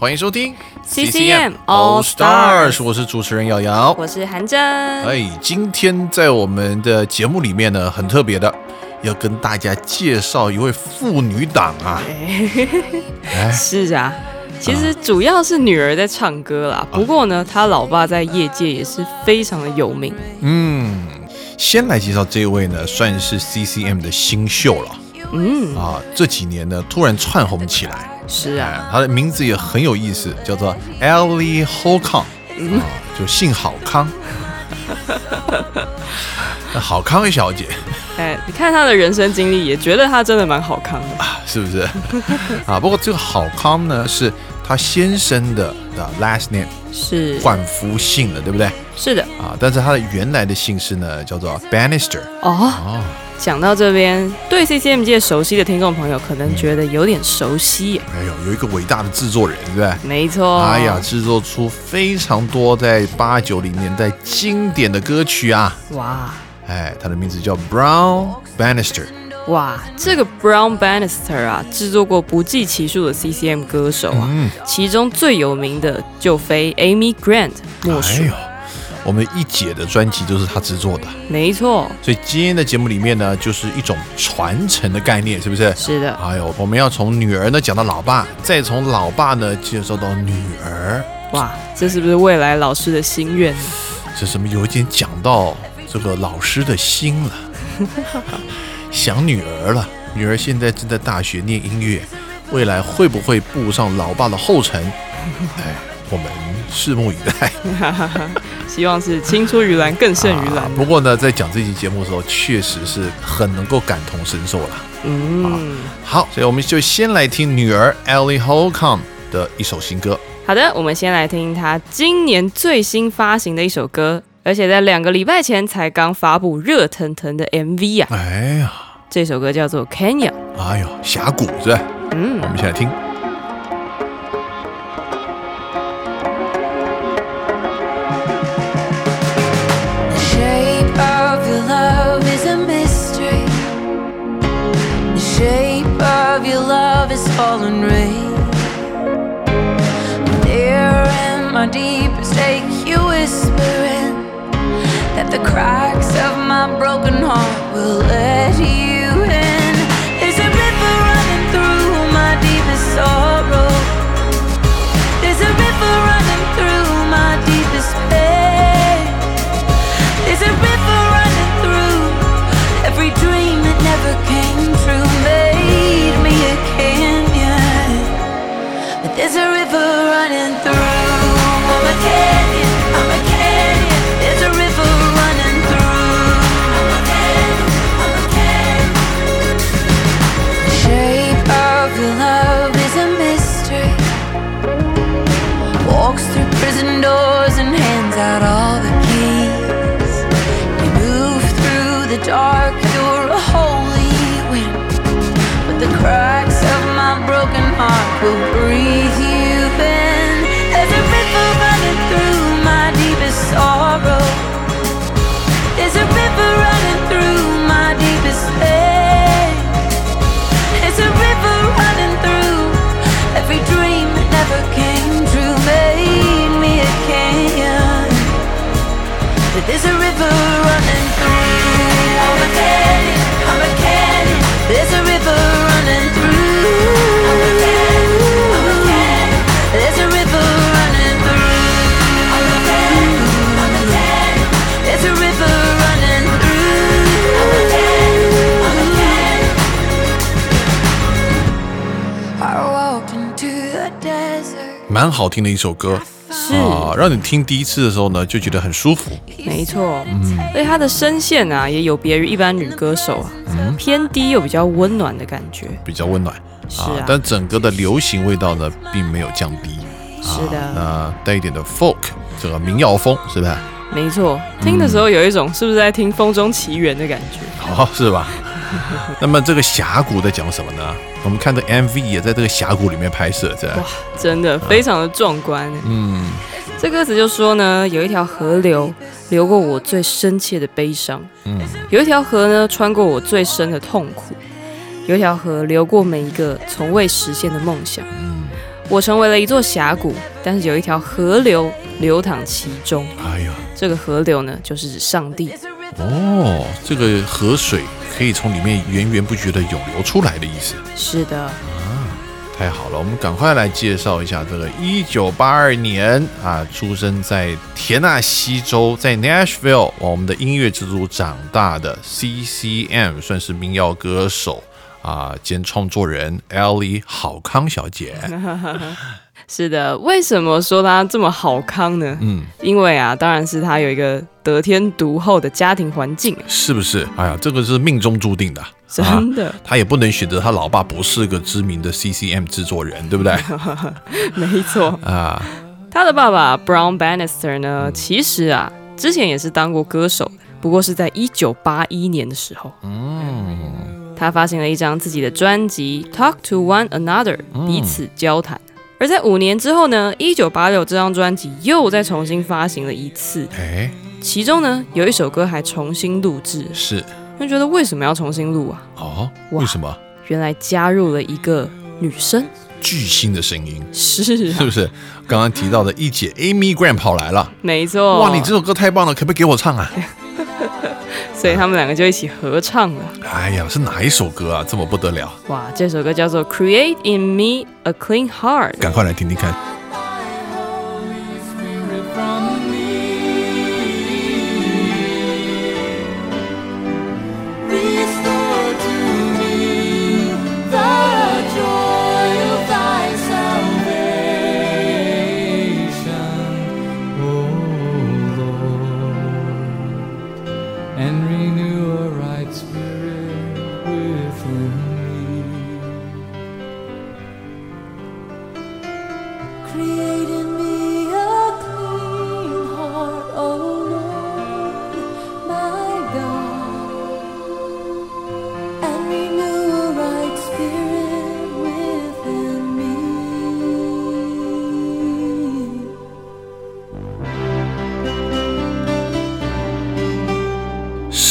欢迎收听 CCM All Stars 我是主持人瑶瑶。我是韩真。哎，今天在我们的节目里面呢，很特别的，要跟大家介绍一位妇女党啊。哎，是啊，其实主要是女儿在唱歌啦。不过呢，她老爸在业界也是非常的有名。嗯，先来介绍这位呢，算是 CCM 的新秀了嗯，啊。这几年呢，突然窜红起来。是啊，哎，她的名字也很有意思，叫做 Ellie Holcomb，、啊，就姓郝康。那 郝康小姐哎，你看她的人生经历，也觉得她真的蛮好康的。啊，是不是？啊，不过这个郝康呢，是她先生的的 last name 是，换夫姓了，对不对？是的。啊，但是他的原来的姓氏呢，叫做 Bannister。哦，哦，讲到这边，对 CCM 界熟悉的听众朋友可能觉得有点熟悉耶。哎呦，有一个伟大的制作人，对不对？没错。哎呀，，制作出非常多在八九零年代经典的歌曲啊！哇哎，他的名字叫 Brown Bannister。哇，这个 Brown Bannister 啊，制作过不计其数的 CCM 歌手啊，嗯，其中最有名的就非 Amy Grant 莫属。我们一姐的专辑都是她制作的，没错，所以今天的节目里面呢，就是一种传承的概念，是不是？是的，哎呦，我们要从女儿呢讲到老爸，再从老爸呢介绍到女儿，哇，这是不是未来老师的心愿呢？这什么有一点讲到这个老师的心了，想女儿了。女儿现在正在大学念音乐，未来会不会步上老爸的后尘？哎，我们拭目以待。希望是青出于蓝更胜于蓝啊。不过呢，在讲这期节目的时候，确实是很能够感同身受了。嗯，好，所以我们就先来听女儿 Ellie Holcomb 的一首新歌。好的，我们先来听她今年最新发行的一首歌，而且在两个礼拜前才刚发布热腾腾的 MV 啊。哎呀，这首歌叫做 Canyon。哎呦，峡谷是吧？嗯我，们先来听。The shape of your love is fallen rain. There in my deepest ache, you whispering that the cracks of my broken heart will let you running There's a river running through. I'm a cannon, I'm a cannon. There's a river running through. I'm a cannon, I'm a cannon. There's a river running through. I'm a cannon, I'm a cannon. There's a river running through. I'm a cannon, I'm a cannon. I walked into the desert. 蛮好听的一首歌。是，啊，让你听第一次的时候呢，就觉得很舒服。没错，嗯而且她的声线啊，也有别于一般女歌手啊，偏低又比较温暖的感觉。比较温暖是啊但整个的流行味道呢，并没有降低。是的啊那带一点的 folk 这个民谣风，是不是？没错，听的时候有一种是不是在听《风中奇缘》的感觉？好、是吧？那么这个峡谷在讲什么呢？我们看这 MV 也在这个峡谷里面拍摄，这哇，真的非常的壮观。嗯，这歌词就说呢，有一条河流流过我最深切的悲伤，嗯，有一条河呢穿过我最深的痛苦，有一条河流过每一个从未实现的梦想。嗯我成为了一座峡谷，但是有一条河流流淌其中。哎呀，这个河流呢，就是指上帝。哦，这个河水可以从里面源源不绝的涌流出来的意思。是的啊，太好了，我们赶快来介绍一下这个一九八二年啊，出生在田纳西州，在 Nashville，我们的音乐之都长大的 CCM，算是民谣歌手啊兼创作人 Ellie 好康小姐。是的。为什么说他这么好康呢？嗯，因为啊，当然是他有一个得天独厚的家庭环境，是不是？哎呀，这个是命中注定的。啊真的、他也不能选择他老爸不是个知名的 CCM 制作人，对不对？没错。啊，他的爸爸 Brown Bannister 呢，其实啊，之前也是当过歌手，不过是在一九八一年的时候，嗯，他发行了一张自己的专辑《Talk to One Another》，彼此交谈。而在五年之后呢，一九八六这张专辑又再重新发行了一次，哎，其中呢有一首歌还重新录制，是就觉得为什么要重新录啊？哦，为什么？原来加入了一个女生，巨星的声音，是啊，是不是？刚刚提到的一姐 Amy Grant 跑来了，没错。哇，你这首歌太棒了，可不可以给我唱啊？所以他们两个就一起合唱了。哎呀，是哪一首歌啊？这么不得了，哇，这首歌叫做《Create in Me a Clean Heart》。赶快来听听看。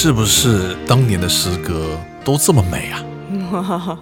是不是当年的诗歌都这么美啊？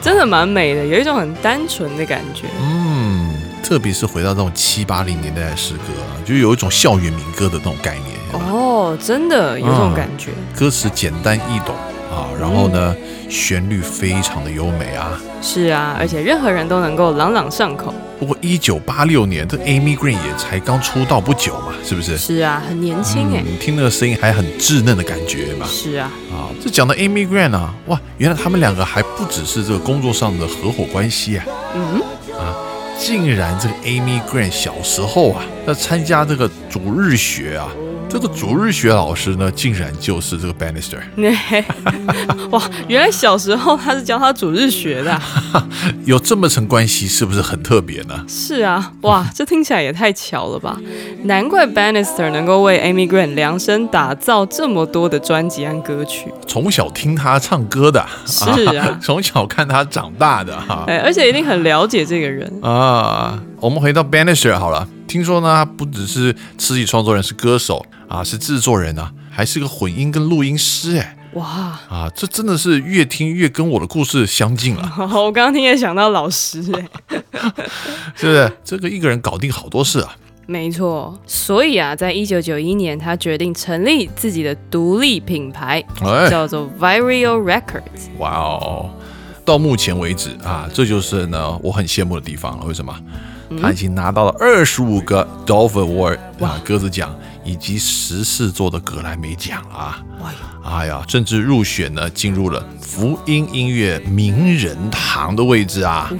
真的蛮美的，有一种很单纯的感觉。嗯，特别是回到这种七八零年代的诗歌啊，就有一种校园民歌的那种概念。哦，真的有这种感觉。歌词简单易懂啊，然后呢，旋律非常的优美啊。是啊，而且任何人都能够朗朗上口。不过一九八六年，这 Amy Green 也才刚出道不久嘛，是不是？是啊，很年轻哎。嗯，听那个声音还很稚嫩的感觉嘛。是啊，啊，这讲到 Amy Grant 啊，哇，原来他们两个还不只是这个工作上的合伙关系啊，嗯，啊，竟然这个 Amy Grant 小时候啊，那参加这个主日学啊，这个主日学老师呢，竟然就是这个 Bannister，哇，原来小时候他是教他主日学的啊、有这么层关系，是不是很特别呢？是啊，哇，这听起来也太巧了吧！难怪 Bannister 能够为 Amy Grant 量身打造这么多的专辑和歌曲。从小听他唱歌的，是啊 从小看他长大的哈。哎，而且一定很了解这个人。啊，我们回到 Bannister 好了。听说呢，他不只是词曲创作人，是歌手啊，是制作人啊，还是个混音跟录音师哎哇，啊，这真的是越听越跟我的故事相近了，我刚刚听也想到老师哎，是不是？这个一个人搞定好多事啊。没错。所以啊，在一九九一年，他决定成立自己的独立品牌，哎，叫做 Virio Records。哇哦！到目前为止啊，这就是呢我很羡慕的地方了。为什么？他已经拿到了二十五个 Dove Award 啊鸽子奖，以及十四座的格莱美奖啊！哎呀，甚至入选呢进入了福音音乐名人堂的位置啊！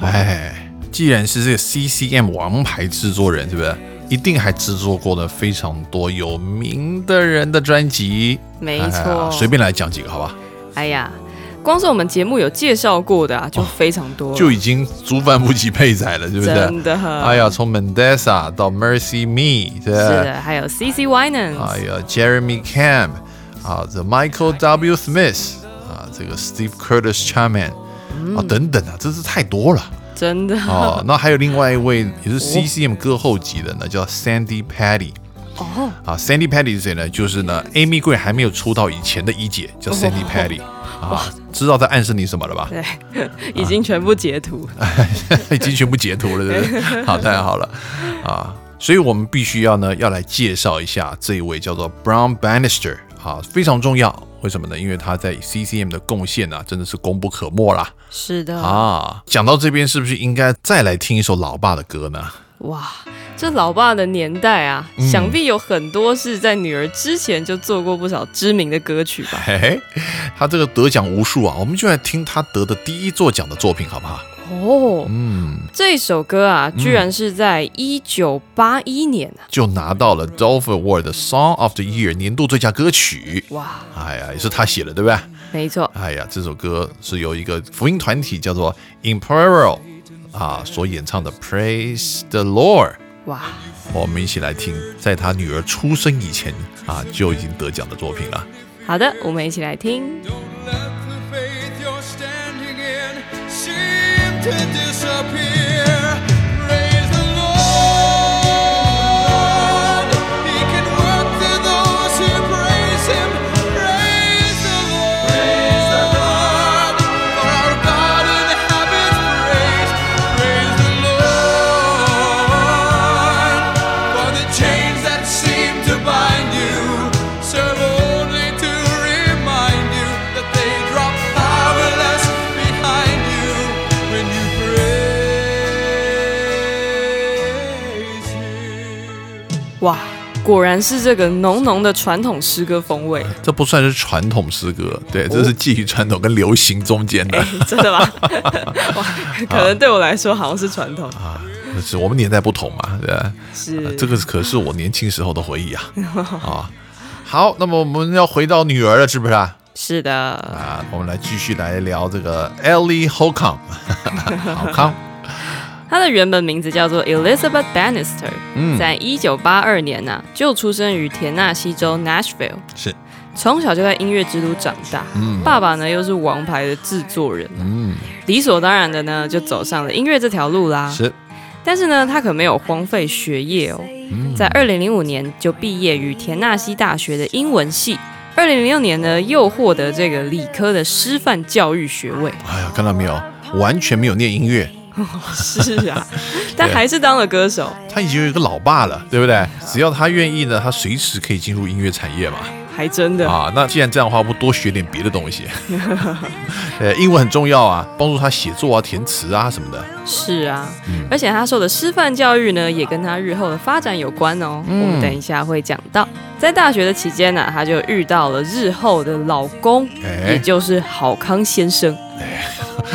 哎，既然是这个 CCM 王牌制作人，对不对？一定还制作过的非常多有名的人的专辑。没哎错，随便来讲几个，好吧？哎呀，光是我们节目有介绍过的啊，就非常多了，就已经足饭不及配仔了，是不是？真的。哎呀，从 Mendesa 到 Mercy Me，是不是的，还有 C C Winans，、哎呀，Jeremy Camp 啊，The Michael W. Smith 啊，这个 Steve Curtis Chapman 啊，等等啊，真是太多了真的哦。那还有另外一位也是 CCM 歌后级的呢，叫 Sandy Patty 哦，啊。Sandy Patty 是谁呢？就是呢，Amy Gray 还没有出道以前的一姐，叫 Sandy 哦 Patty 啊。知道在暗示你什么了吧？对，已经全部截图，已经全部截图了，对不对？好，太好了啊！所以我们必须要呢，要来介绍一下这一位叫做 Brown Bannister 啊，非常重要。为什么呢？因为他在 CCM 的贡献啊，真的是功不可没啦是的，啊！讲到这边，是不是应该再来听一首老爸的歌呢？哇，这老爸的年代啊，嗯想必有很多是在女儿之前就做过不少知名的歌曲吧？嘿嘿，他这个得奖无数啊，我们就来听他得的第一座奖的作品，好不好？哦，嗯，这首歌啊，居然是在一九八一年啊！就拿到了 Dove Award 的 Song of the Year 年度最佳歌曲。哇，哎呀，也是他写的，对不对？没错，哎呀，这首歌是由一个福音团体叫做 Imperial 啊所演唱的 Praise the Lord。哇，我们一起来听，在他女儿出生以前啊就已经得奖的作品了。好的，我们一起来听。Don't 哇，果然是这个浓浓的传统诗歌风味。这不算是传统诗歌，对，这是介于传统跟流行中间的哎，真的吗？哇，可能对我来说好像是传统，啊。是我们年代不同嘛，对吧？是呃这个可是我年轻时候的回忆啊 啊。好，那么我们要回到女儿了，是不是啊？是的，啊，我们来继续来聊这个 Ellie Holcomb，好康。她的原本名字叫做 Elizabeth Bannister，嗯。在一九八二年呐、就出生于田纳西州 Nashville，是，从小就在音乐之都长大。嗯。爸爸呢又是王牌的制作人，嗯，理所当然的呢就走上了音乐这条路啦。是，但是呢，他可没有荒废学业哦，嗯。在二零零五年就毕业于田纳西大学的英文系。二零零六年呢，又获得这个理科的师范教育学位。哎呀，看到没有，完全没有念音乐，是啊，但还是当了歌手。他已经有一个老爸了，对不对？只要他愿意呢，他随时可以进入音乐产业嘛。还真的，啊，那既然这样的话，不多学点别的东西？呃，英文很重要啊，帮助他写作啊、填词啊什么的。是啊，嗯而且他受的师范教育呢，也跟他日后的发展有关哦。嗯我们等一下会讲到，在大学的期间呢、他就遇到了日后的老公，也哎，就是郝康先生。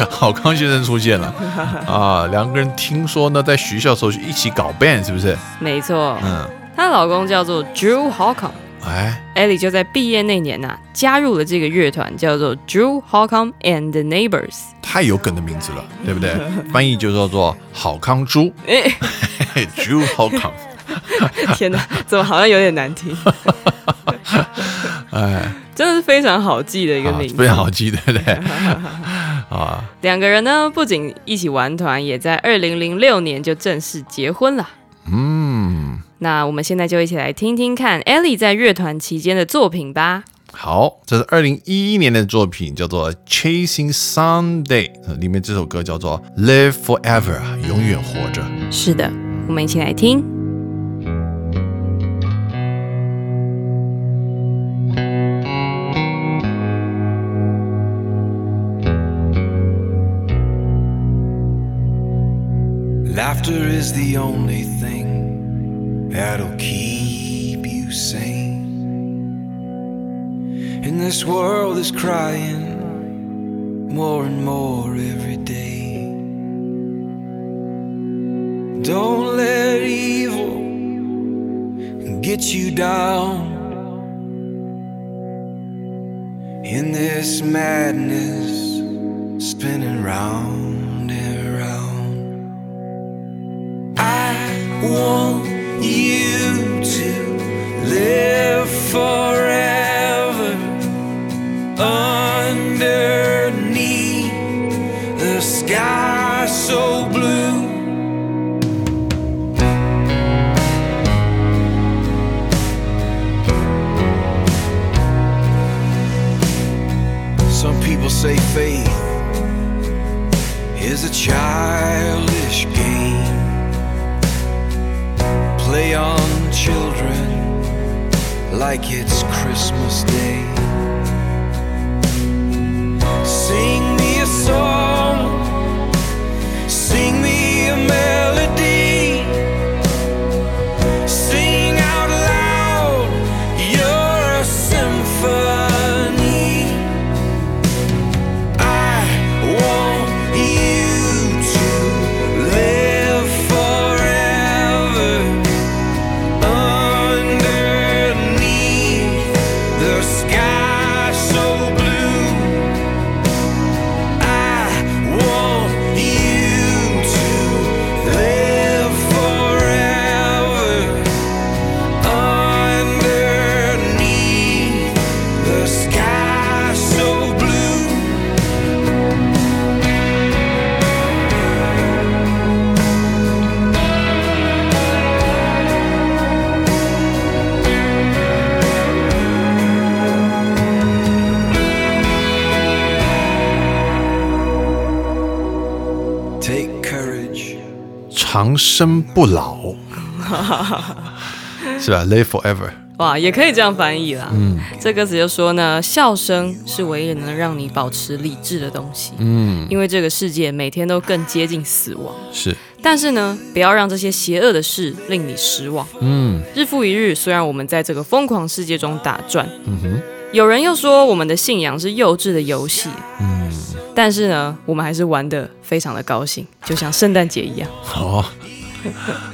郝康先生出现了 啊，两个人听说呢，在学校的时候就一起搞 band，是不是？没错，嗯，她的老公叫做 Drew Holcomb。哎，Ellie 就在毕业那年呐、加入了这个乐团，叫做 Drew Holcomb and the Neighbors。太有梗的名字了，对不对？翻译就叫做郝康猪 哎，，Drew Holcomb。天哪，怎么好像有点难听？哎，真的是非常好记的一个啊名字。非常好记，对不对？啊，两个人呢，不仅一起玩团，也在二零零六年就正式结婚了。嗯，那我们现在就一起来听听看 Ellie 在乐团期间的作品吧。好，这是二零一一年的作品，叫做《Chasing Sunday》，呃里面这首歌叫做《Live Forever》，永远活着。是的，我们一起来听。Laughter is the only thing that'll keep you sane. And this world is crying more and more every day. Don't let evil get you down. In this madness, spinning round want you to live forever underneath the sky so blue. Some people say faith is a childish children like it's Christmas Day. Sing me a song, 长生不老，是吧？Live forever。哇，也可以这样翻译啦。嗯，这歌词就说呢，笑声是唯一能让你保持理智的东西。嗯，因为这个世界每天都更接近死亡，是，但是呢，不要让这些邪恶的事令你失望。嗯日复一日，虽然我们在这个疯狂世界中打转，嗯哼，有人又说我们的信仰是幼稚的游戏，嗯，但是呢，我们还是玩的非常的高兴，就像圣诞节一样。好，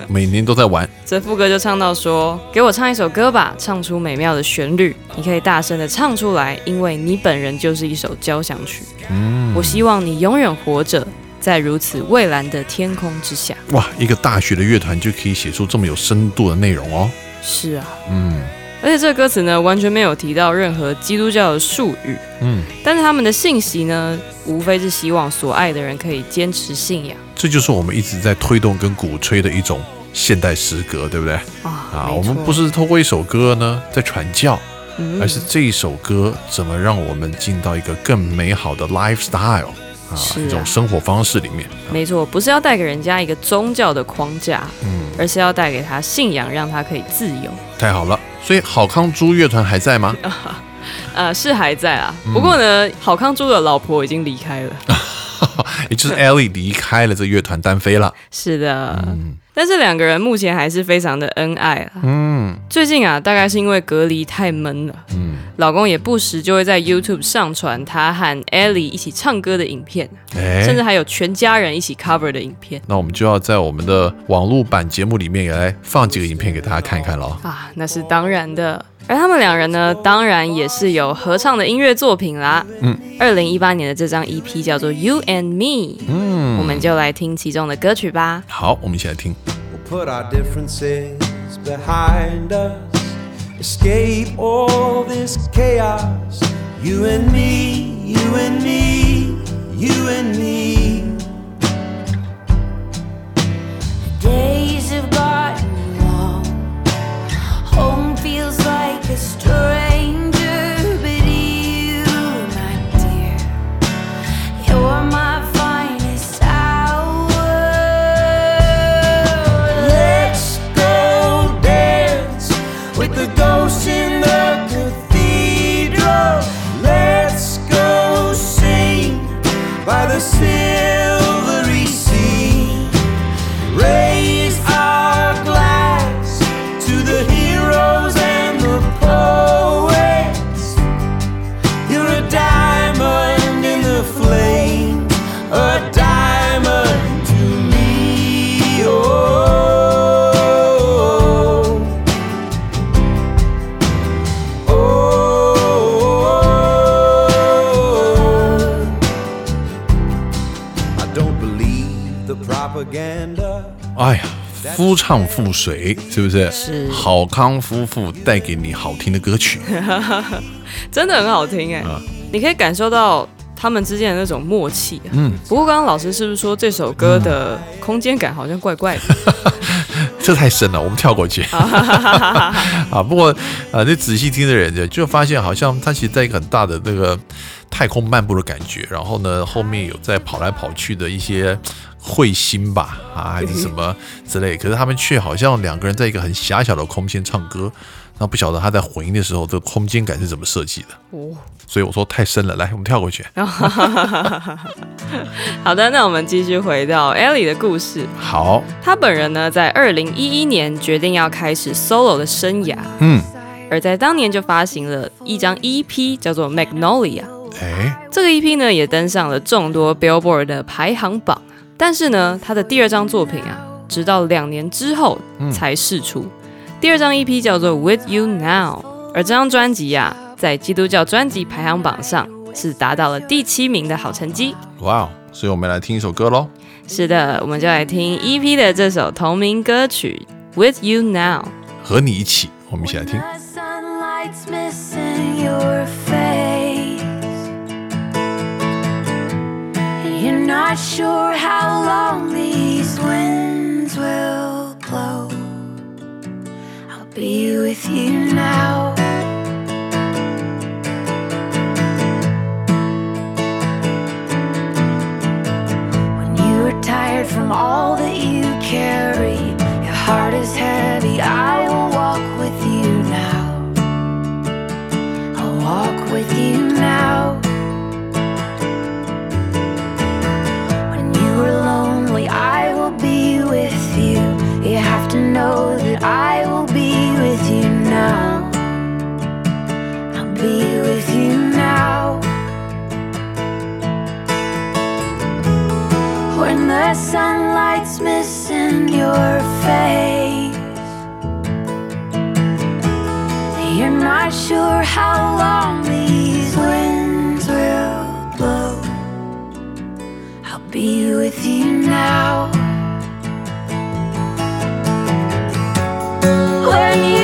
每年都在玩。这副歌就唱到说：“给我唱一首歌吧，唱出美妙的旋律，你可以大声的唱出来，因为你本人就是一首交响曲。嗯，我希望你永远活着，在如此蔚蓝的天空之下。哇，一个大学的乐团就可以写出这么有深度的内容哦。”是啊，嗯而且这个歌词呢，完全没有提到任何基督教的术语，嗯，但是他们的信息呢，无非是希望所爱的人可以坚持信仰。这就是我们一直在推动跟鼓吹的一种现代诗歌，对不对？啊啊，我们不是透过一首歌呢在传教，嗯。而是这一首歌怎么让我们进到一个更美好的 lifestyle 啊，一种生活方式里面。没错，不是要带给人家一个宗教的框架，嗯，而是要带给他信仰，让他可以自由。太好了。所以好康猪乐团还在吗？呃，是还在啊，嗯不过呢，好康猪的老婆已经离开了。也就是 Ellie 离开了这乐团单飞了。是的，但是两个人目前还是非常的恩爱啊。嗯最近啊，大概是因为隔离太闷了，嗯，老公也不时就会在 YouTube 上传他和 Ellie 一起唱歌的影片，哎，甚至还有全家人一起 cover 的影片那我们就要在我们的网络版节目里面也来放几个影片给大家看一看喽。啊，那是当然的。而他们两人呢，当然也是有合唱的音乐作品啦。嗯，二零一八年的这张 EP 叫做《You and Me》，嗯我们就来听其中的歌曲吧。好，我们一起来听。We'll like a stranger, 唱妇随，是不是？是好康夫妇带给你好听的歌曲。真的很好听哎、啊你可以感受到他们之间的那种默契啊。嗯，不过刚刚老师是不是说这首歌的空间感好像怪怪的？这太深了，我们跳过去。啊，不过啊，你仔细听的人就发现，好像他其实在一个很大的那个太空漫步的感觉，然后呢，后面有在跑来跑去的一些彗星吧，啊，还是什么之类，可是他们却好像两个人在一个很狭小的空间唱歌，那不晓得他在混音的时候，这个空间感是怎么设计的。哦，所以我说太深了，来，我们跳过去。好的，那我们继续回到 Ellie 的故事。好，他本人呢，在二零一一年决定要开始 solo 的生涯，嗯，而在当年就发行了一张 EP，叫做 Magnolia。哎，这个 EP 呢，也登上了众多 Billboard 的排行榜。但是呢，他的第二张作品啊，直到两年之后才释出。第二张 EP 叫做 With You Now，而这张专辑呀、在基督教专辑排行榜上是达到了第七名的好成绩。哇哦，所以我们来听一首歌喽。是的，我们就来听 EP 的这首同名歌曲 With You Now。和你一起，我们一起来听。Not sure how long these winds will blow. I'll be with you now. When you are tired from all that you carry, your heart is heavy. I will walk with you now. I'll walk with you now. I will be with you. You have to know that I will be with you now. I'll be with you now. When the sunlight's missing your face, you're not sure how long these be with you now. When you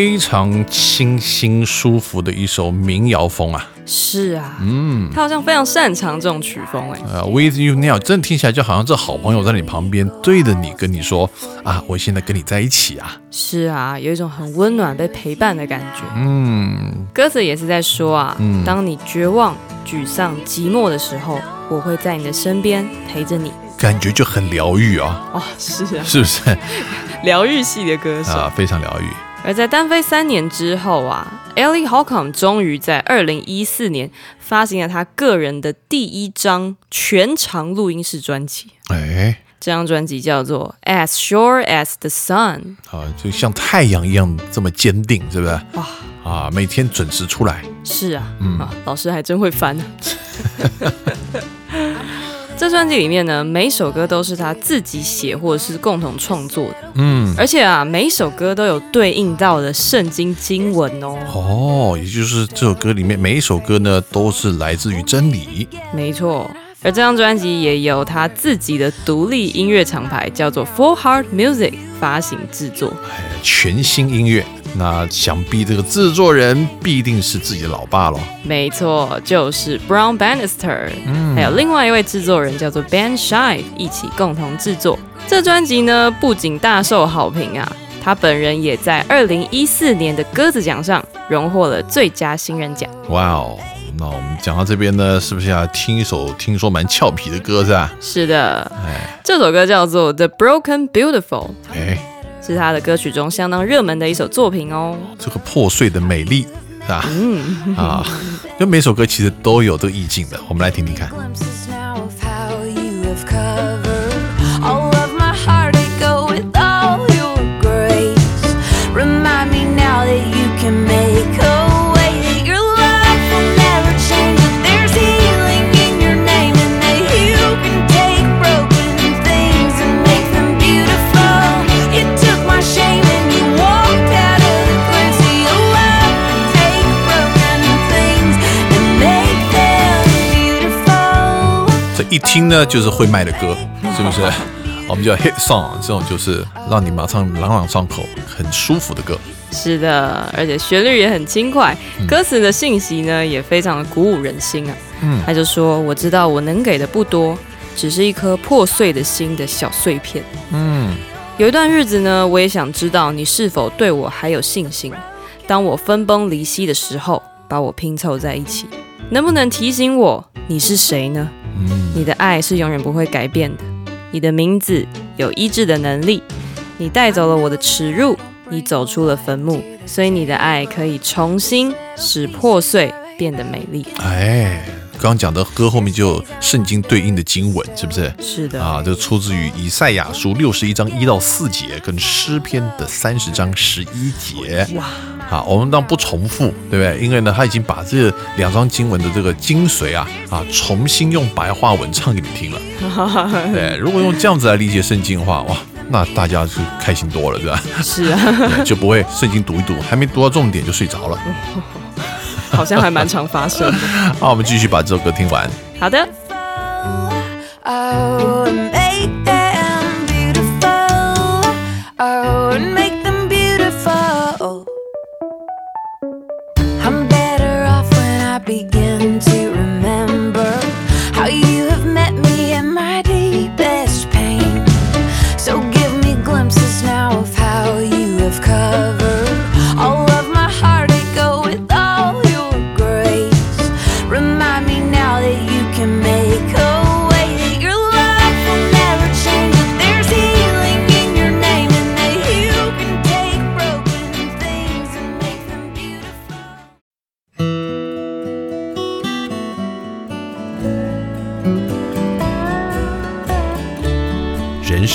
非常清新舒服的一首民谣风啊，是啊，嗯，他好像非常擅长这种曲风哎。呃，With You Now，真的听起来就好像这好朋友在你旁边对着你跟你说啊，我现在跟你在一起啊，是啊，有一种很温暖被陪伴的感觉。嗯，歌词也是在说啊，嗯当你绝望、沮丧、寂寞的时候，我会在你的身边陪着你。感觉就很疗愈啊，哦，是啊，是不是 疗愈系的歌手。啊？非常疗愈。而在单飞三年之后啊，Ellie Holcomb 终于在二零一四年发行了他个人的第一张全长录音室专辑。哎，这张专辑叫做《As Sure as the Sun》。啊，就像太阳一样这么坚定，是不是？哇，啊，每天准时出来，是啊，嗯啊，老师还真会翻呢。这专辑里面呢，每一首歌都是他自己写或者是共同创作的，嗯，而且啊，每一首歌都有对应到的圣经经文哦。哦，也就是这首歌里面每一首歌呢，都是来自于真理。没错，而这张专辑也有他自己的独立音乐厂牌叫做 Full Heart Music 发行制作。哎，全新音乐，那想必这个制作人必定是自己的老爸喽。没错，就是 Brown Bannister，、还有另外一位制作人叫做 Ben Shive 一起共同制作。这专辑呢，不仅大受好评啊，他本人也在二零一四年的鸽子奖上荣获了最佳新人奖。哇哦，那我们讲到这边呢，是不是要听一首听说蛮俏皮的歌是吧？是的，哎这首歌叫做《The Broken Beautiful》，哎，是他的歌曲中相当热门的一首作品哦。这个破碎的美丽是吧？嗯，啊，因为每首歌其实都有这个意境的，我们来听听看。一听呢就是会卖的歌，是不是？我们叫 hit song，这种就是让你马上朗朗上口、很舒服的歌。是的，而且旋律也很轻快，歌词的信息呢也非常的鼓舞人心啊。嗯他就说：“我知道我能给的不多，只是一颗破碎的心的小碎片。嗯，有一段日子呢，我也想知道你是否对我还有信心。当我分崩离析的时候，把我拼凑在一起，能不能提醒我你是谁呢？你的爱是永远不会改变的。你的名字有医治的能力，你带走了我的耻辱，你走出了坟墓，所以你的爱可以重新使破碎变得美丽。哎，刚刚讲的歌后面就有圣经对应的经文，是不是？是的，啊，这出自于以赛亚书六十一章一到四节，跟诗篇的三十章十一节。哇，啊，我们当然不重复，对不对？因为呢，他已经把这两章经文的这个精髓啊啊，重新用白话文唱给你听了。对，如果用这样子来理解圣经的话，哇，那大家就开心多了，对吧？是啊，就不会圣经读一读，还没读到重点就睡着了。好像还蛮常发生的。好，我们继续把这首歌听完。好的。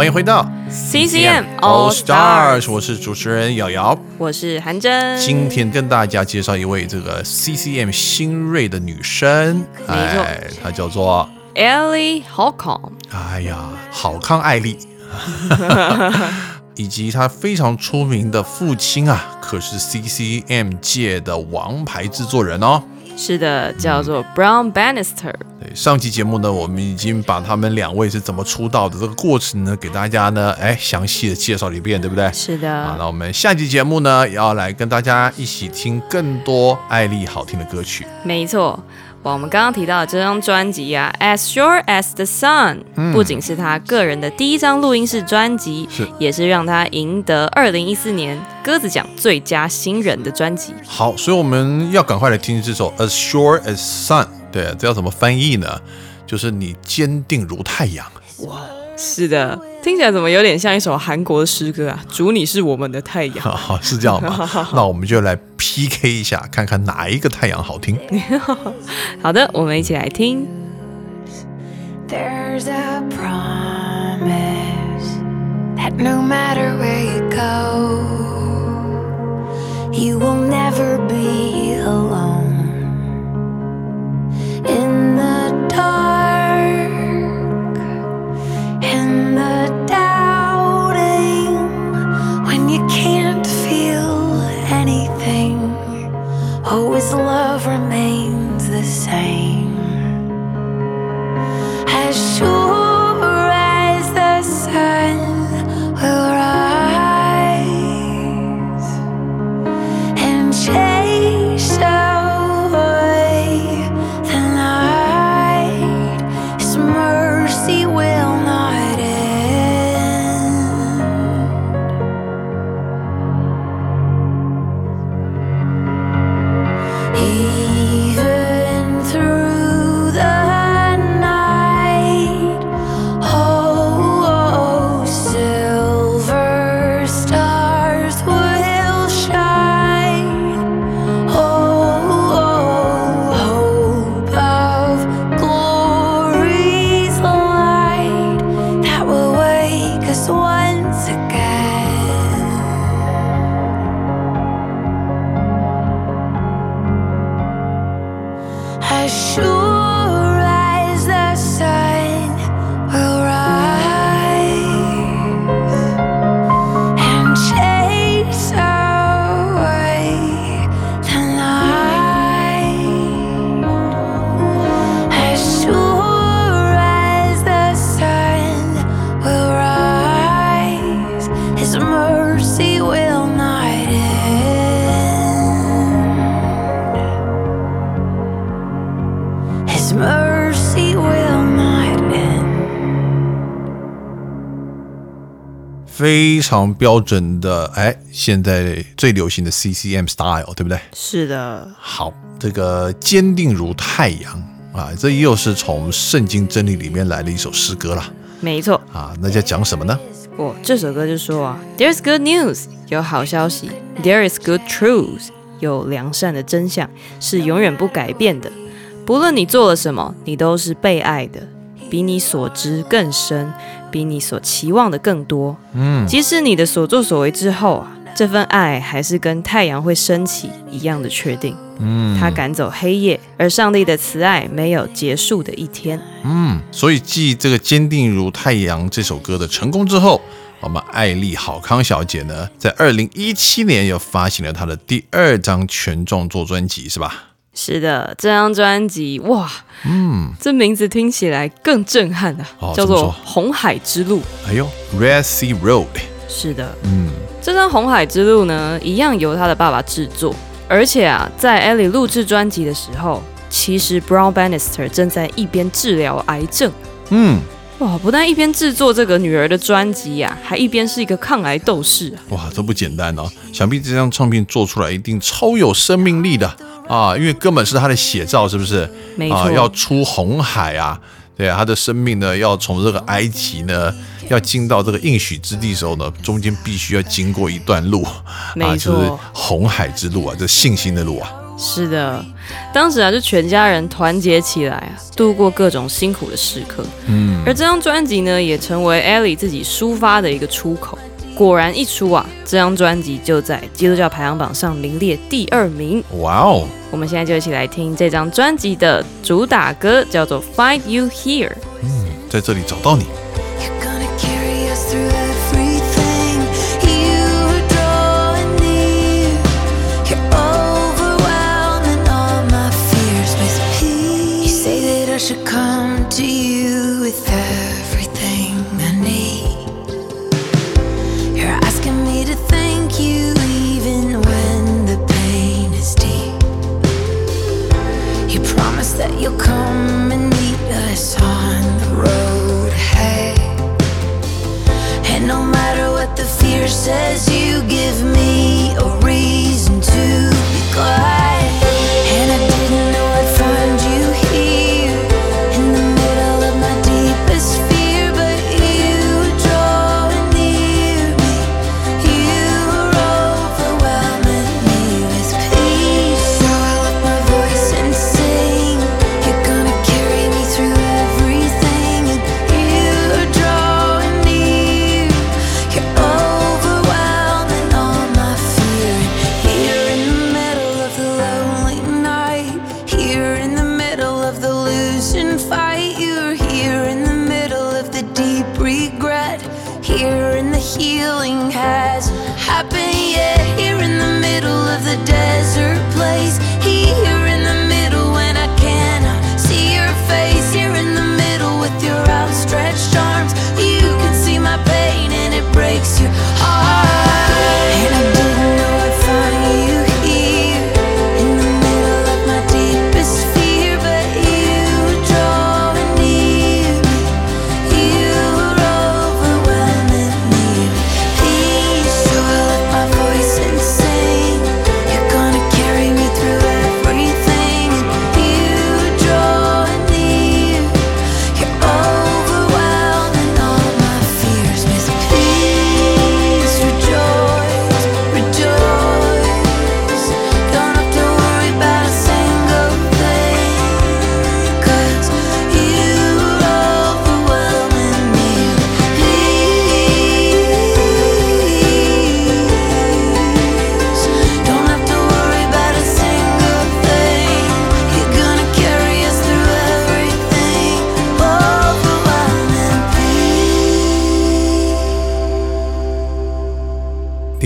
欢迎回到 CCM All Stars，Stars，我是主持人瑶瑶。我是韩真。今天跟大家介绍一位这个 CCM 新锐的女生，错哎，她叫做 Ellie Holcomb，哎呀，好康艾丽，以及她非常出名的父亲啊，可是 CCM 界的王牌制作人哦。是的，叫做 Brown Bannister。对，上期节目呢，我们已经把他们两位是怎么出道的这个过程呢，给大家呢，哎，详细的介绍了一遍，对不对？是的。啊，那我们下期节目呢，也要来跟大家一起听更多艾丽好听的歌曲。没错。哇，我们刚刚提到的这张专辑啊，《As Sure as the Sun》，不仅是他个人的第一张录音室专辑，是也是让他赢得二零一四年鸽子奖最佳新人的专辑。好，所以我们要赶快来听这首《As Sure as Sun》。对，这要怎么翻译呢？就是你坚定如太阳。哇是的，听起来怎么有点像一首韩国的诗歌啊？主你是我们的太阳。好，是这样吗？那我们就来 PK 一下，看看哪一个太阳好听。好的，我们一起来听。There's a promise that no matter where you go, you will never be alone. His mercy will not end. 非常标准的，哎，现在最流行的 CCM style，对不对？是的，好，这个坚定如太阳啊，这又是从圣经真理里面来的一首诗歌啦。没错。啊，那在讲什么呢？哦，这首歌就说啊，There's good news，有好消息；There is good truth，有良善的真相，是永远不改变的。不论你做了什么，你都是被爱的，比你所知更深，比你所期望的更多。嗯，即使你的所作所为之后啊，这份爱还是跟太阳会升起一样的确定。嗯，他赶走黑夜，而上帝的慈爱没有结束的一天。嗯，所以继这个《坚定如太阳》这首歌的成功之后，我们艾丽好康小姐呢，在二零一七年又发行了她的第二张全创作专辑，是吧？是的，这张专辑哇，嗯，这名字听起来更震撼啊，叫做哦怎么说《红海之路》。哎呦，Red Sea Road，是的，嗯，这张《红海之路》呢，一样由他的爸爸制作，而且啊，在 Ellie 录制专辑的时候，其实 Brown Bannister 正在一边治疗癌症。嗯，哇，不但一边制作这个女儿的专辑呀、还一边是一个抗癌斗士啊。哇，这不简单哦！想必这张唱片做出来一定超有生命力的啊，因为根本是他的写照，是不是？没错，啊，要出红海啊，对啊，他的生命呢，要从这个埃及呢，要进到这个应许之地的时候呢，中间必须要经过一段路啊，没错就是红海之路啊，这信心的路啊。是的，当时啊，就全家人团结起来啊，度过各种辛苦的时刻。嗯，而这张专辑呢，也成为 Ellie 自己抒发的一个出口。果然一出啊，这张专辑就在基督教排行榜上名列第二名。哇哦，我们现在就一起来听这张专辑的主打歌，叫做《Find You Here》。嗯在这里找到你。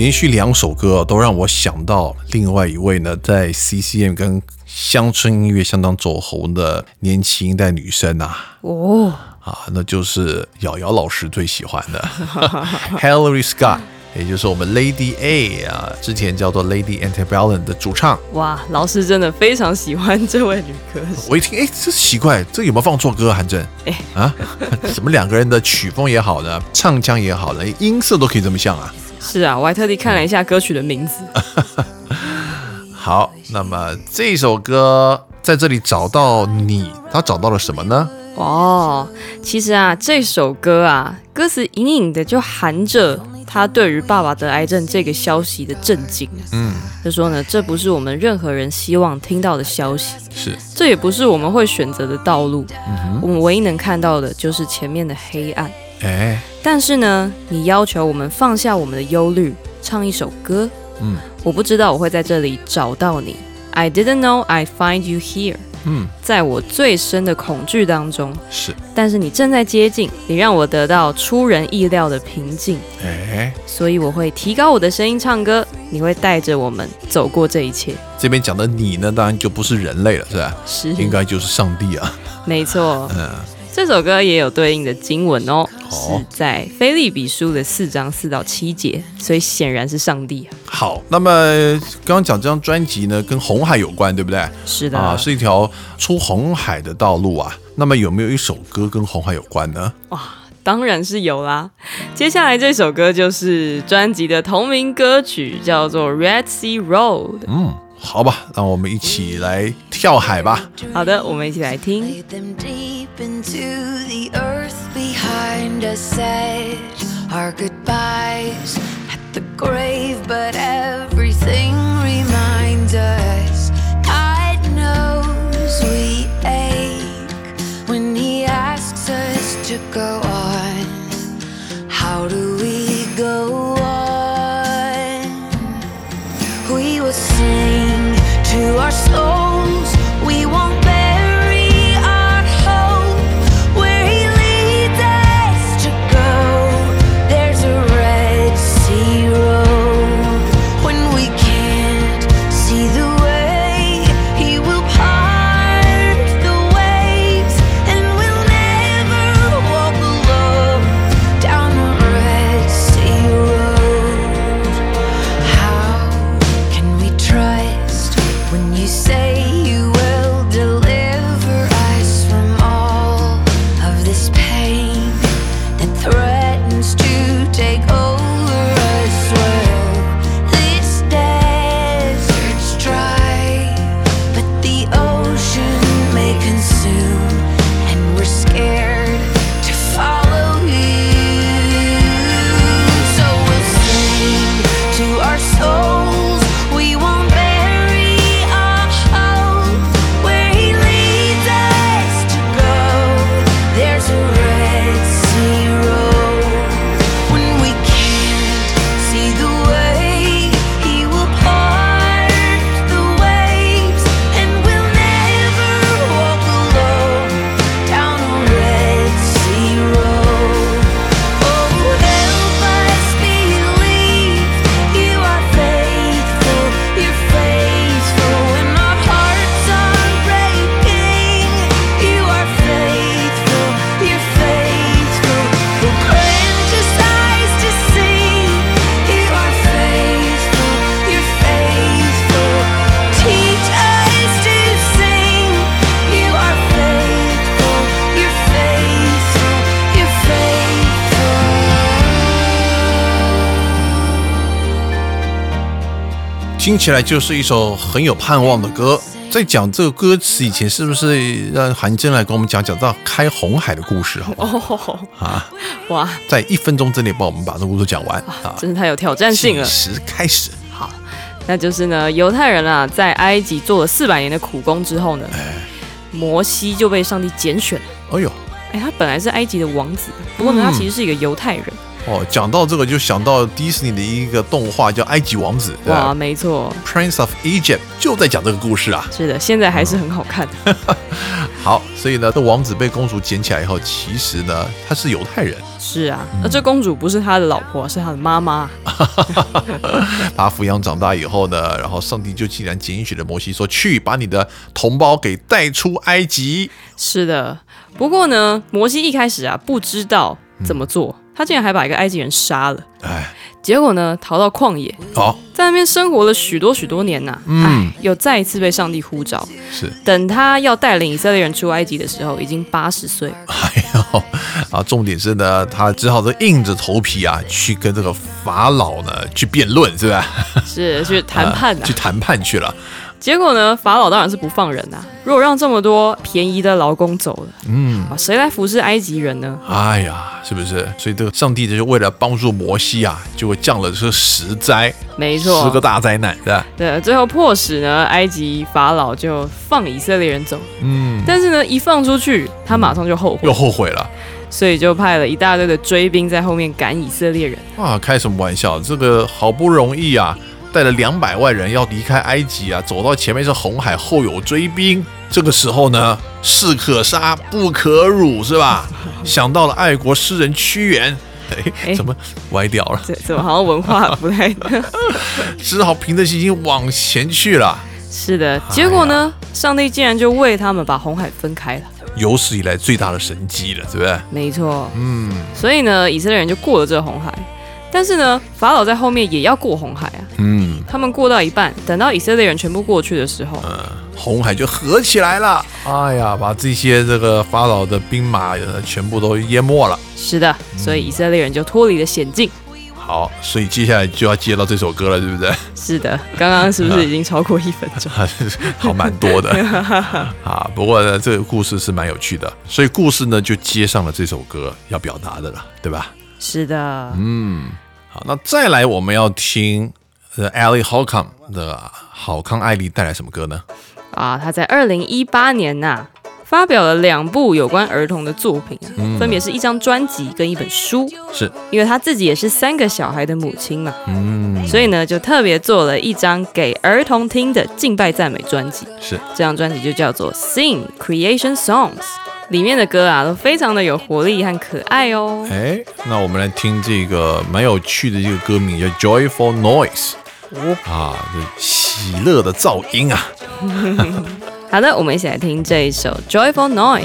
连续两首歌都让我想到另外一位呢，在 CCM 跟乡村音乐相当走红的年轻一代女生啊。哦，啊，那就是瑶瑶老师最喜欢的 Hillary Scott，也就是我们 Lady A 啊，之前叫做 Lady Antebellum 的主唱。哇，老师真的非常喜欢这位女歌手。我一听，哎，这奇怪，这有没有放错歌啊？韩正，哎啊，怎么两个人的曲风也好呢，唱腔也好呢，音色都可以这么像啊？是啊，我还特地看了一下歌曲的名字。好，那么这首歌在这里找到你，他找到了什么呢？哦，其实啊，这首歌啊，歌词隐隐的就含着他对于爸爸得癌症这个消息的震惊。嗯，他说呢，这不是我们任何人希望听到的消息，是，这也不是我们会选择的道路。嗯我们唯一能看到的就是前面的黑暗。哼，哎，但是呢，你要求我们放下我们的忧虑，唱一首歌。嗯我不知道我会在这里找到你。I didn't know I find you here。嗯，在我最深的恐惧当中，是，但是你正在接近，你让我得到出人意料的平静，哎，所以我会提高我的声音唱歌，你会带着我们走过这一切。这边讲的你呢，当然就不是人类了，是吧？是，应该就是上帝啊。没错。嗯，这首歌也有对应的经文哦，哦是在菲利比书的四章四到七节，所以显然是上帝啊。好，那么刚刚讲这张专辑呢，跟红海有关，对不对？是的，啊，是一条出红海的道路啊。那么有没有一首歌跟红海有关呢？哇当然是有啦。接下来这首歌就是专辑的同名歌曲，叫做《Red Sea Road》。嗯，好吧，让我们一起来跳海吧。好的，我们一起来听。 Lay them deep into the earth behind us. Said our goodbyes at the grave, but everything reminds us. God knows we ache when He asks us to go 听起来就是一首很有盼望的歌。在讲这个歌词以前，是不是让韩真来跟我们讲讲到开红海的故事？好不好？哦，啊，哇，在一分钟之内帮我们把这个故事讲完啊！真是太有挑战性了计。时开始，好那就是呢，犹太人啊，在埃及做了四百年的苦工之后呢，摩西就被上帝拣选了。哎呦，哎，他本来是埃及的王子，不过呢，嗯他其实是一个犹太人。哦，讲到这个就想到迪士尼的一个动画叫《埃及王子》，对哇，吧没错，？Prince of Egypt 就在讲这个故事啊。是的，现在还是很好看。好，所以呢，这王子被公主捡起来以后，其实呢，他是犹太人，是啊，那这公主不是他的老婆，是他的妈妈。把 他抚养长大以后呢，然后上帝就竟然拣选了摩西说，去把你的同胞给带出埃及。是的，不过呢，摩西一开始啊不知道怎么做，他竟然还把一个埃及人杀了。哎，结果呢，逃到旷野，好，在那边生活了许多许多年呐、嗯哎，又再一次被上帝呼召。是，等他要带领以色列人出埃及的时候，已经八十岁。哎呦，啊，重点是呢，他只好是硬着头皮啊，去跟这个法老呢去辩论，是吧？是去谈判 去。谈判去了。结果呢，法老当然是不放人呐、如果让这么多便宜的劳工走了，嗯，啊，谁来服侍埃及人呢？哎呀，是不是？所以这个上帝就是为了帮助摩西啊，就会降了这十灾，十没错个，大灾难，是吧？对，最后迫使呢，埃及法老就放以色列人走。嗯，但是呢，一放出去，他马上就后悔又，后悔了。所以就派了一大堆的追兵在后面赶以色列人。哇，开什么玩笑？这个好不容易啊，带了两百万人要离开埃及啊，走到前面是红海，后有追兵。这个时候呢，士可杀不可辱，是吧？想到了爱国诗人屈原，怎么歪掉了？这怎么好像文化不太？只好凭着信心往前去了。是的，结果呢，上帝竟然就为他们把红海分开了。有史以来最大的神迹了，对不对？没错，嗯，所以呢，以色列人就过了这个红海。但是呢，法老在后面也要过红海啊。嗯，他们过到一半，等到以色列人全部过去的时候，嗯红海就合起来了。哎呀，把这些这个法老的兵马呃全部都淹没了。是的，所以以色列人就脱离了险境。好，所以接下来就要接到这首歌了，对不对？是的，刚刚是不是已经超过一分钟？好，蛮多的 啊。不过呢，这个故事是蛮有趣的，所以故事呢就接上了这首歌要表达的了，对吧？是的，嗯，好，那再来我们要听呃 Ali Holcomb 的好康艾丽带来什么歌呢？啊，他在二零一八年呐、发表了两部有关儿童的作品啊，分别是一张专辑跟一本书。是，因为他自己也是三个小孩的母亲嘛，嗯，所以呢就特别做了一张给儿童听的敬拜赞美专辑。是这张专辑就叫做《Sing Creation Songs》，里面的歌啊都非常的有活力和可爱哦。哎，那我们来听这个蛮有趣的这个歌名叫 Joyful Noise。哦啊，这喜乐的噪音啊！好的，我们一起来听这一首《Joyful Noise》。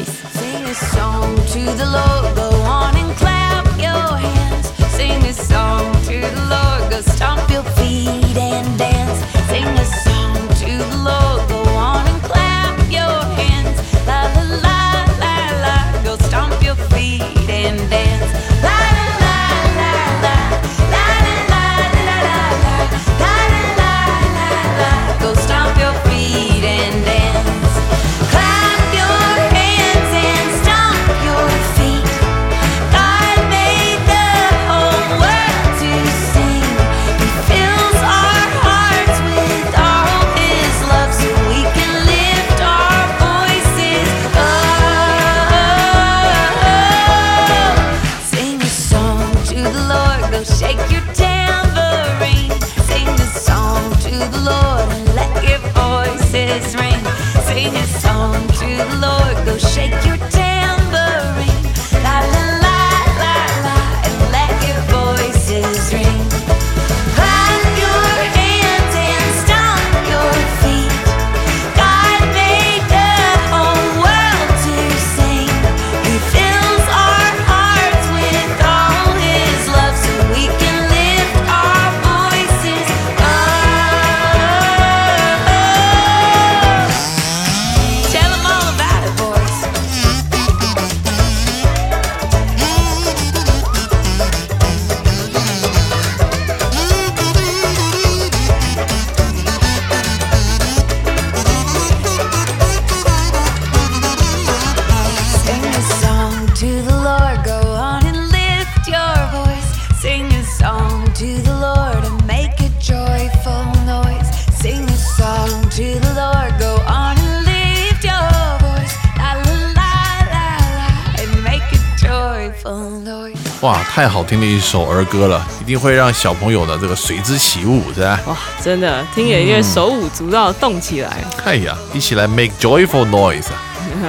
听的一首儿歌了，一定会让小朋友的这个随之起舞，是吧？哇，真的听演乐手舞足蹈动起来。哎呀，一起来 make joyful noise 啊！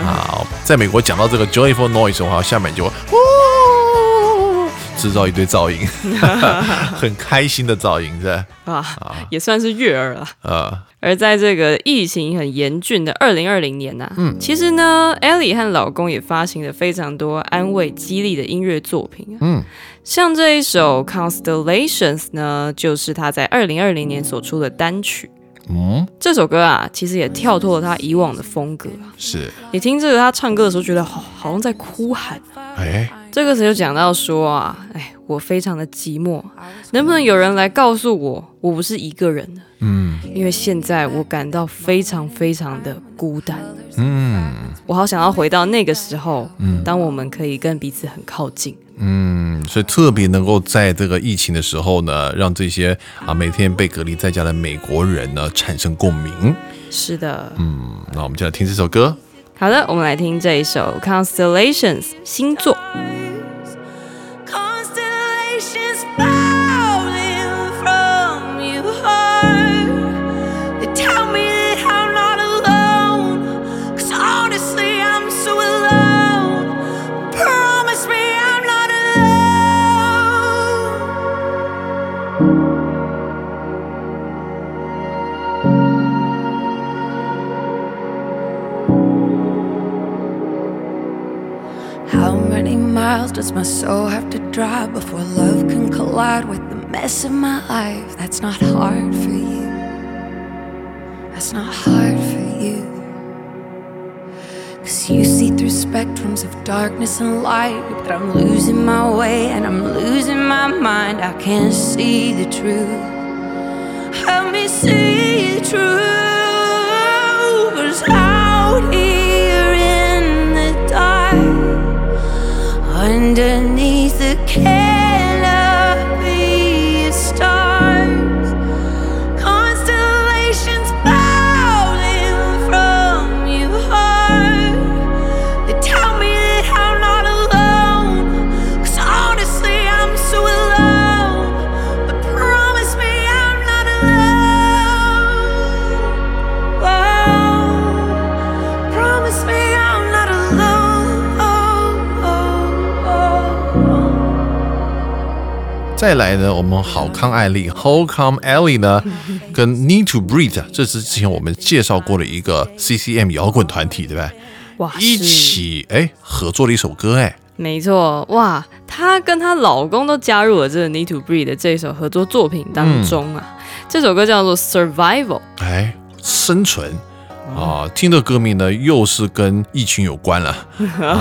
好，在美国讲到这个 joyful noise 的话，下面就会哦制造一堆噪音，很开心的噪音，是吧？啊，也算是悦耳了。呃，而在这个疫情很严峻的二零二零年呐、嗯，其实呢，Ellie 和老公也发行了非常多安慰、激励的音乐作品啊。嗯，像这一首《Constellations》呢，就是他在二零二零年所出的单曲。嗯，这首歌啊，其实也跳脱了他以往的风格啊。是，你听这个他唱歌的时候，觉得好好像在哭喊。哎，这个时候就讲到说啊，哎，我非常的寂寞，能不能有人来告诉我，我不是一个人的？嗯因为现在我感到非常非常的孤单，嗯我好想要回到那个时候，嗯当我们可以跟彼此很靠近。嗯，所以特别能够在这个疫情的时候呢，让这些啊每天被隔离在家的美国人呢产生共鸣。是的，嗯，那我们就来听这首歌。好的，我们来听这一首《Constellations》星座。Miles does my soul have to drive before love can collide with the mess of my life? That's not hard for you. That's not hard for you. Cause you see through spectrums of darkness and light. But I'm losing my way and I'm losing my mind. I can't see the truth. Help me see the truth. 'Cause out here underneath the canopy 再来呢，我们好康艾丽 How Come Ellie 呢，跟 Need to Breathe，这是之前我们介绍过的一个 CCM 摇滚团体，对吧？哇，一起哎合作了一首歌，哎，没错，哇，她跟她老公都加入了这个《Need to Breathe》的这首合作作品当中啊。这首歌叫做《Survival》，哎，生存啊，听的歌名呢又是跟疫情有关了。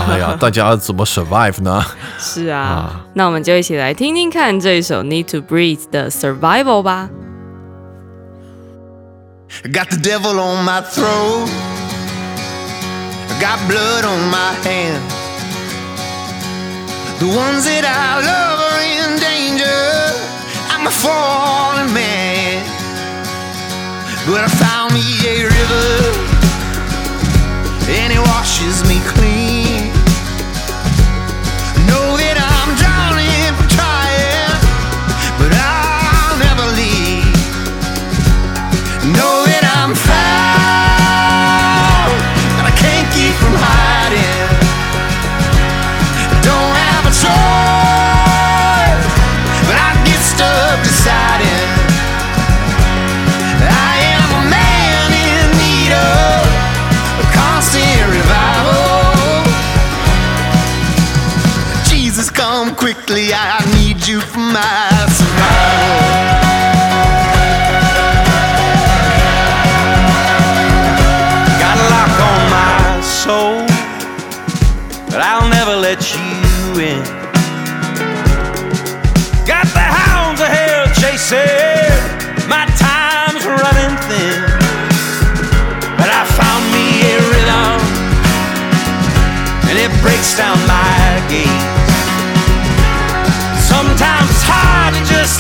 哎呀，大家怎么 survive 呢？是啊，啊那我们就一起来听听看这一首《Need to Breathe》的《Survival》吧。Got the devil on my throat. Got blood on my hands. The ones that I love are in danger. I'm a fallen man. But I found me a river. And it washes me clean. For my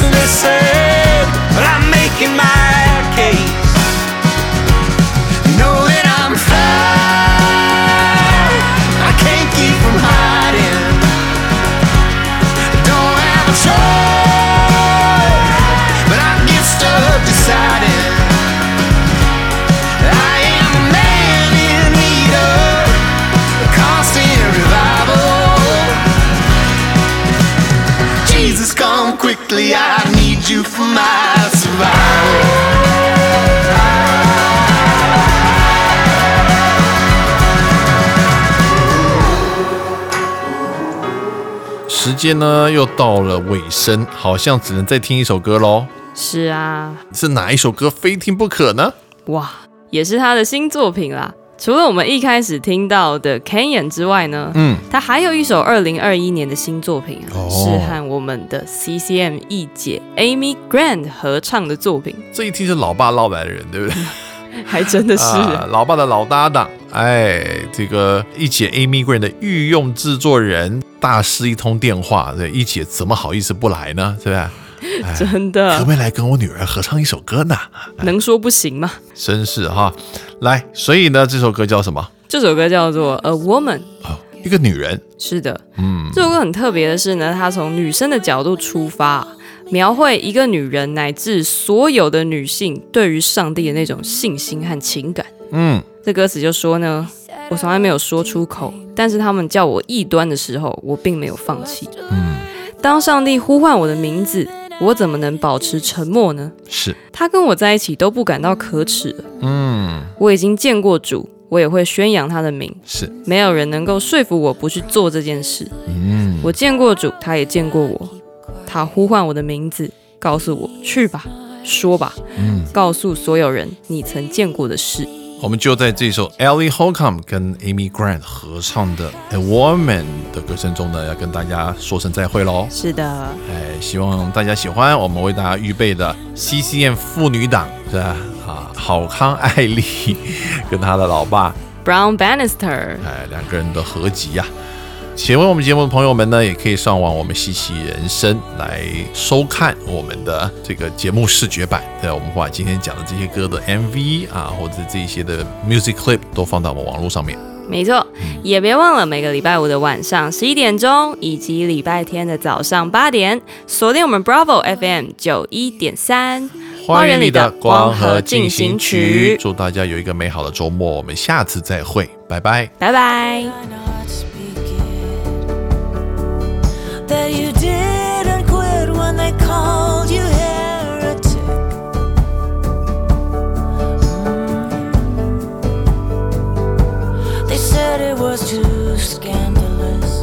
listen. 时间呢又到了尾声，好像只能再听一首歌喽。是啊，是哪一首歌非听不可呢？哇，也是他的新作品啦。除了我们一开始听到的《Canyon》之外呢，嗯，他还有一首二零二一年的新作品啊，哦是和我们的 CCM 一姐 Amy Grant 合唱的作品，这一听是老爸捞来的人，对不对？还真的是。啊，老爸的老搭档，哎，这个一姐 Amy Grant 的御用制作人，大师一通电话，对，一姐怎么好意思不来呢？对吧？哎真可的不可以来跟我女儿合唱一首歌呢？能说不行吗？真是哈，来，所以呢，这首歌叫什么？这首歌叫做《A Woman》。哦，一个女人，是的，嗯，这首歌很特别的是呢，它从女生的角度出发，描绘一个女人乃至所有的女性对于上帝的那种信心和情感。嗯，这歌词就说呢，我从来没有说出口，但是他们叫我异端的时候，我并没有放弃。嗯，当上帝呼唤我的名字，我怎么能保持沉默呢？是，他跟我在一起都不感到可耻了。嗯，我已经见过主，我也会宣扬他的名。是，没有人能够说服我不去做这件事。嗯，我见过主，他也见过我。他呼唤我的名字，告诉我去吧，说吧，嗯，告诉所有人你曾见过的事。我们就在这首 Ellie Holcomb 跟 Amy Grant 合唱的《A Woman》的歌声中呢，要跟大家说声再会喽。是的，哎，希望大家喜欢我们为大家预备的 CCM 妇女档是吧？啊，好康艾丽跟她的老爸，Brown Bannister，哎，两个人的合集呀、喜欢我们节目的朋友们呢，也可以上网我们嬉戏人生来收看我们的这个节目视觉版。对，我们会把今天讲的这些歌的 MV 啊，或者这些的 music clip 都放到我们网络上面。没错，也别忘了每个礼拜五的晚上十一点钟，以及礼拜天的早上八点，锁定我们 Bravo FM 九一点三。花园里的光和进行曲，祝大家有一个美好的周末，我们下次再会，拜拜。拜拜。That you didn't quit when they called you heretic. Mm. They said it was too scandalous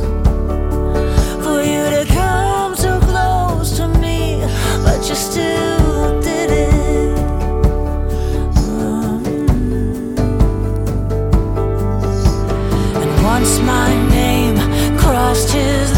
for you to come so close to me, but you still did it. Mm. And once my name crossed his